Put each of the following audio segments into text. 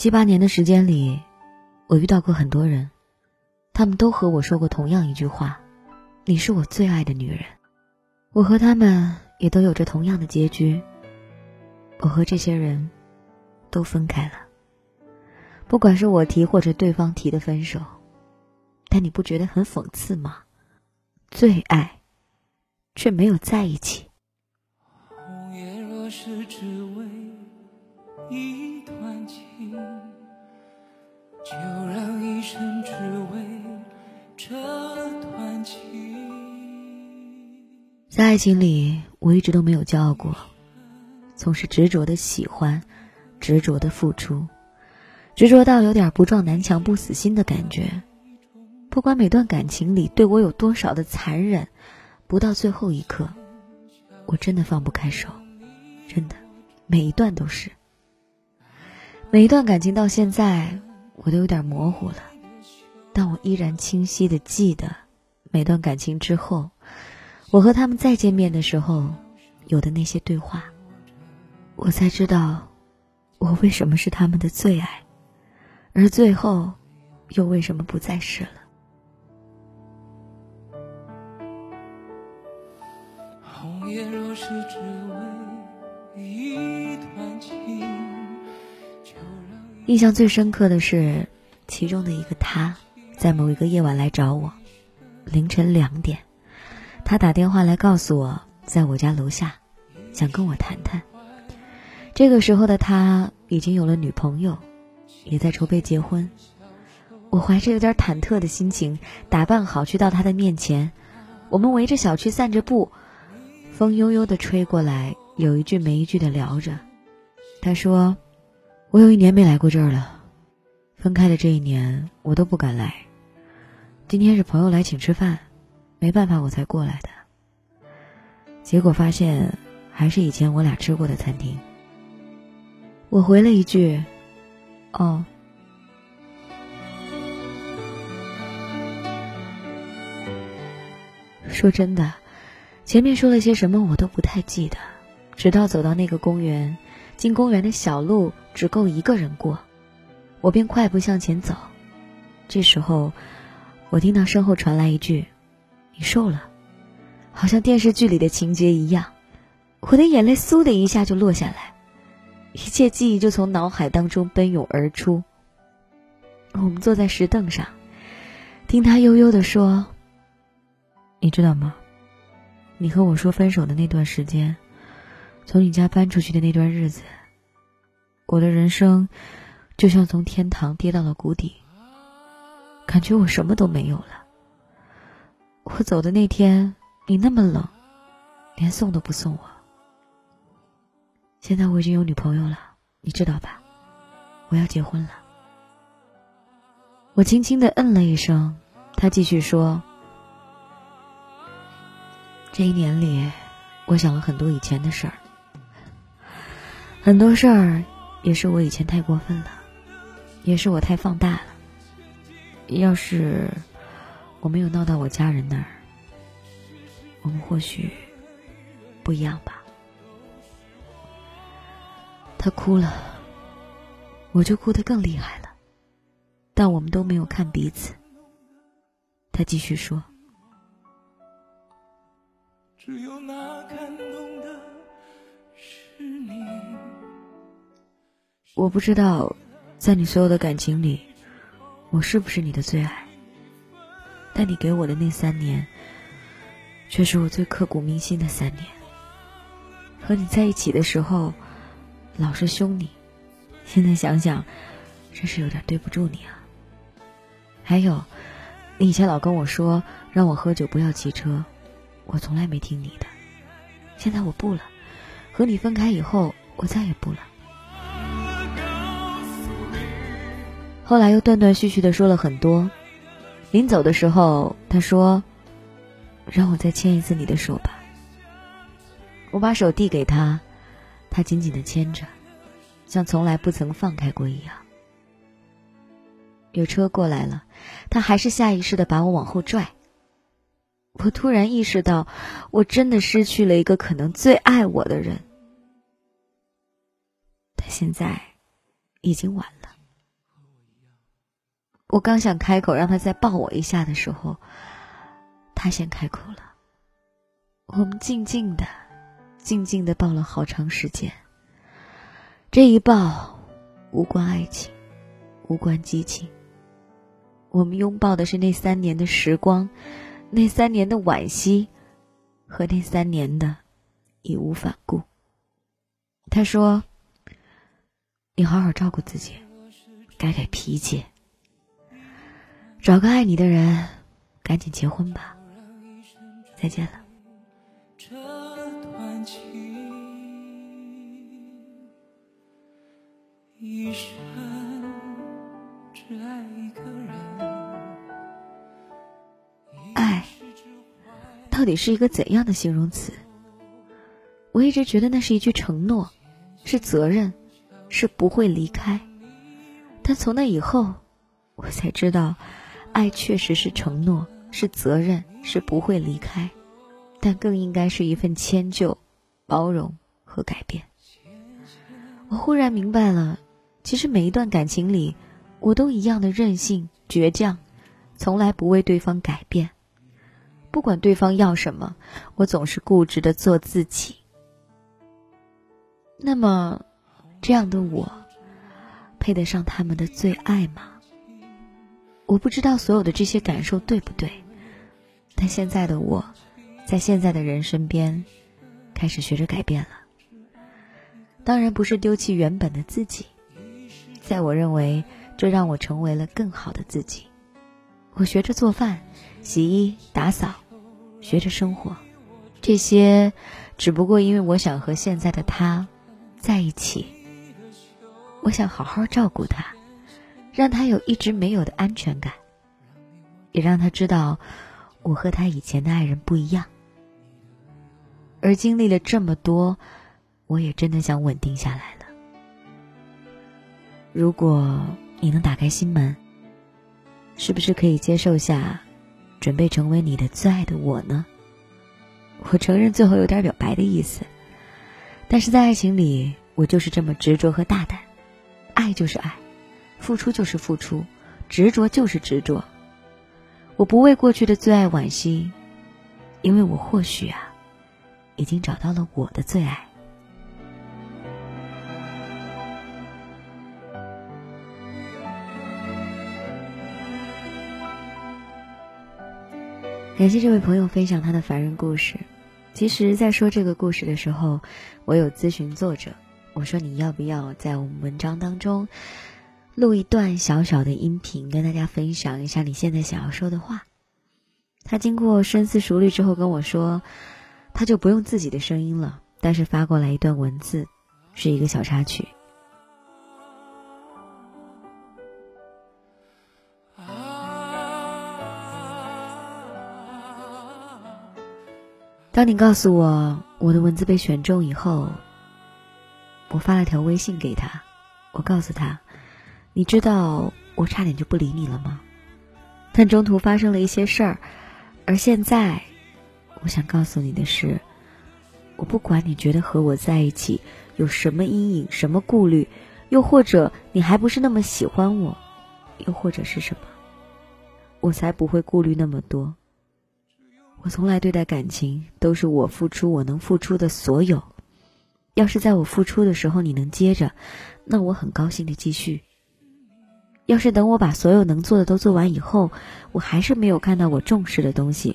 七八年的时间里，我遇到过很多人，他们都和我说过同样一句话：“你是我最爱的女人。”我和他们也都有着同样的结局。我和这些人都分开了，不管是我提或者对方提的分手，但你不觉得很讽刺吗？最爱，却没有在一起。红叶若是只为一，就让一生只为这段情。在爱情里，我一直都没有骄傲过。总是执着的喜欢，执着的付出，执着到有点不撞南墙不死心的感觉。不管每段感情里对我有多少的残忍，不到最后一刻，我真的放不开手，真的，每一段都是。每一段感情到现在，我都有点模糊了，但我依然清晰的记得，每段感情之后，我和他们再见面的时候，有的那些对话。我才知道，我为什么是他们的最爱，而最后，又为什么不再是了？印象最深刻的是，其中的一个他，在某一个夜晚来找我，凌晨两点，他打电话来告诉我，在我家楼下，想跟我谈谈。这个时候的他已经有了女朋友，也在筹备结婚。我怀着有点忐忑的心情，打扮好去到他的面前。我们围着小区散着步，风悠悠的吹过来，有一句没一句的聊着。他说：“我有一年没来过这儿了，分开的这一年我都不敢来。今天是朋友来请吃饭，没办法我才过来的。结果发现还是以前我俩吃过的餐厅。”我回了一句：“哦。”说真的，前面说了些什么我都不太记得，直到走到那个公园，进公园的小路只够一个人过，我便快步向前走。这时候，我听到身后传来一句：“你瘦了，好像电视剧里的情节一样。”我的眼泪嗖的一下就落下来。一切记忆就从脑海当中奔涌而出。我们坐在石凳上，听他悠悠的说：“你知道吗？你和我说分手的那段时间，从你家搬出去的那段日子，我的人生就像从天堂跌到了谷底，感觉我什么都没有了。我走的那天，你那么冷，连送都不送我。”现在我已经有女朋友了，你知道吧？我要结婚了。我轻轻的嗯了一声，他继续说：“这一年里，我想了很多以前的事儿，很多事儿也是我以前太过分了，也是我太放大了。要是我没有闹到我家人那儿，我们或许不一样吧。”他哭了，我就哭得更厉害了，但我们都没有看彼此。他继续说：“我不知道，在你所有的感情里，我是不是你的最爱？但你给我的那三年，却是我最刻骨铭心的三年。和你在一起的时候。”老是凶你，现在想想，真是有点对不住你啊。还有，你以前老跟我说让我喝酒不要骑车，我从来没听你的。现在我不了，和你分开以后，我再也不了。后来又断断续续的说了很多，临走的时候，他说：“让我再牵一次你的手吧。”我把手递给他。他紧紧的牵着，像从来不曾放开过一样。有车过来了，他还是下意识的把我往后拽。我突然意识到，我真的失去了一个可能最爱我的人。但现在已经晚了。我刚想开口让他再抱我一下的时候，他先开口了。我们静静的、静静的抱了好长时间。这一抱，无关爱情，无关激情。我们拥抱的是那三年的时光，那三年的惋惜，和那三年的义无反顾。他说：“你好好照顾自己，改改脾气，找个爱你的人，赶紧结婚吧。”再见了。一生只爱一个人。爱到底是一个怎样的形容词？我一直觉得那是一句承诺，是责任，是不会离开。但从那以后，我才知道，爱确实是承诺，是责任，是不会离开，但更应该是一份迁就、包容和改变。我忽然明白了。其实每一段感情里，我都一样的任性倔强，从来不为对方改变。不管对方要什么，我总是固执的做自己。那么，这样的我，配得上他们的最爱吗？我不知道所有的这些感受对不对，但现在的我，在现在的人身边，开始学着改变了。当然不是丢弃原本的自己。在我认为，这让我成为了更好的自己。我学着做饭、洗衣、打扫，学着生活。这些，只不过因为我想和现在的他在一起。我想好好照顾他，让他有一直没有的安全感，也让他知道我和他以前的爱人不一样。而经历了这么多，我也真的想稳定下来了。如果你能打开心门，是不是可以接受下，准备成为你的最爱的我呢？我承认最后有点表白的意思，但是在爱情里，我就是这么执着和大胆。爱就是爱，付出就是付出，执着就是执着。我不为过去的最爱惋惜，因为我或许啊，已经找到了我的最爱。感谢这位朋友分享他的凡人故事。其实，在说这个故事的时候，我有咨询作者，我说你要不要在我们文章当中录一段小小的音频，跟大家分享一下你现在想要说的话。他经过深思熟虑之后跟我说，他就不用自己的声音了，但是发过来一段文字，是一个小插曲。当你告诉我我的文字被选中以后，我发了条微信给他，我告诉他：“你知道我差点就不理你了吗？但中途发生了一些事儿，而现在，我想告诉你的是，我不管你觉得和我在一起有什么阴影、什么顾虑，又或者你还不是那么喜欢我，又或者是什么，我才不会顾虑那么多。”我从来对待感情都是我付出我能付出的所有，要是在我付出的时候你能接着，那我很高兴的继续。要是等我把所有能做的都做完以后，我还是没有看到我重视的东西，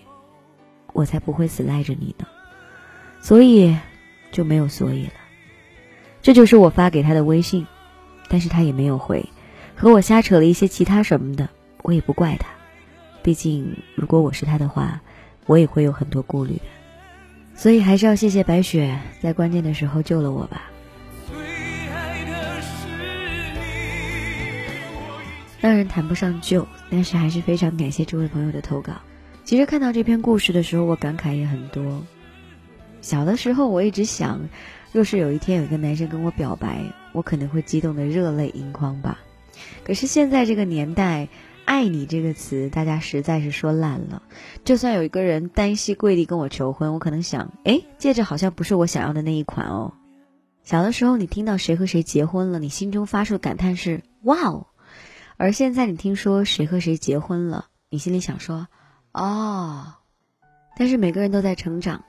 我才不会死赖着你呢。所以就没有所以了。这就是我发给他的微信，但是他也没有回，和我瞎扯了一些其他什么的，我也不怪他。毕竟如果我是他的话。我也会有很多顾虑的，所以还是要谢谢白雪，在关键的时候救了我吧。当然谈不上救，但是还是非常感谢这位朋友的投稿。其实看到这篇故事的时候，我感慨也很多。小的时候，我一直想，若是有一天有一个男生跟我表白，我可能会激动的热泪盈眶吧。可是现在这个年代。爱你这个词，大家实在是说烂了。就算有一个人单膝跪地跟我求婚，我可能想，哎，戒指好像不是我想要的那一款哦。小的时候，你听到谁和谁结婚了，你心中发出的感叹是哇哦，而现在你听说谁和谁结婚了，你心里想说，哦，但是每个人都在成长，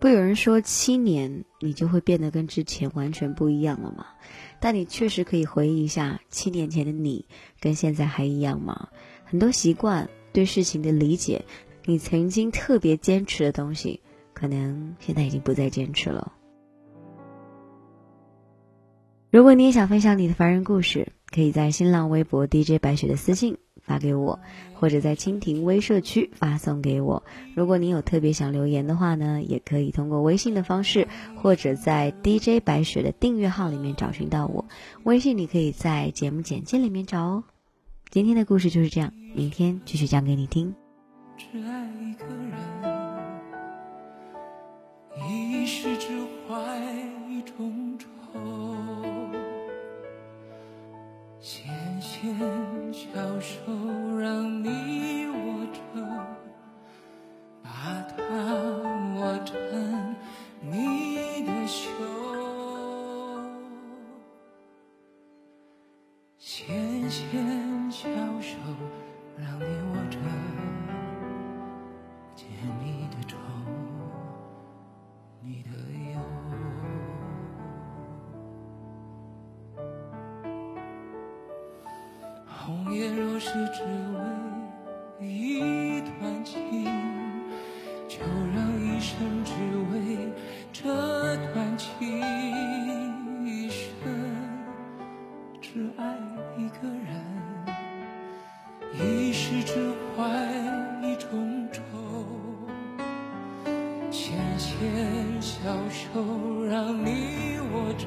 不有人说七年你就会变得跟之前完全不一样了吗？但你确实可以回忆一下，七年前的你跟现在还一样吗？很多习惯、对事情的理解，你曾经特别坚持的东西，可能现在已经不再坚持了。如果你也想分享你的凡人故事，可以在新浪微博 DJ 白雪的私信发给我，或者在蜻蜓微社区发送给我。如果你有特别想留言的话呢，也可以通过微信的方式，或者在 DJ 白雪的订阅号里面找寻到我。微信你可以在节目简介里面找哦。今天的故事就是这样，明天继续讲给你听。只爱一个人，是只为一段情，就让一生只为这段情。一生只爱一个人，一世只怀一种愁。纤纤小手让你握着，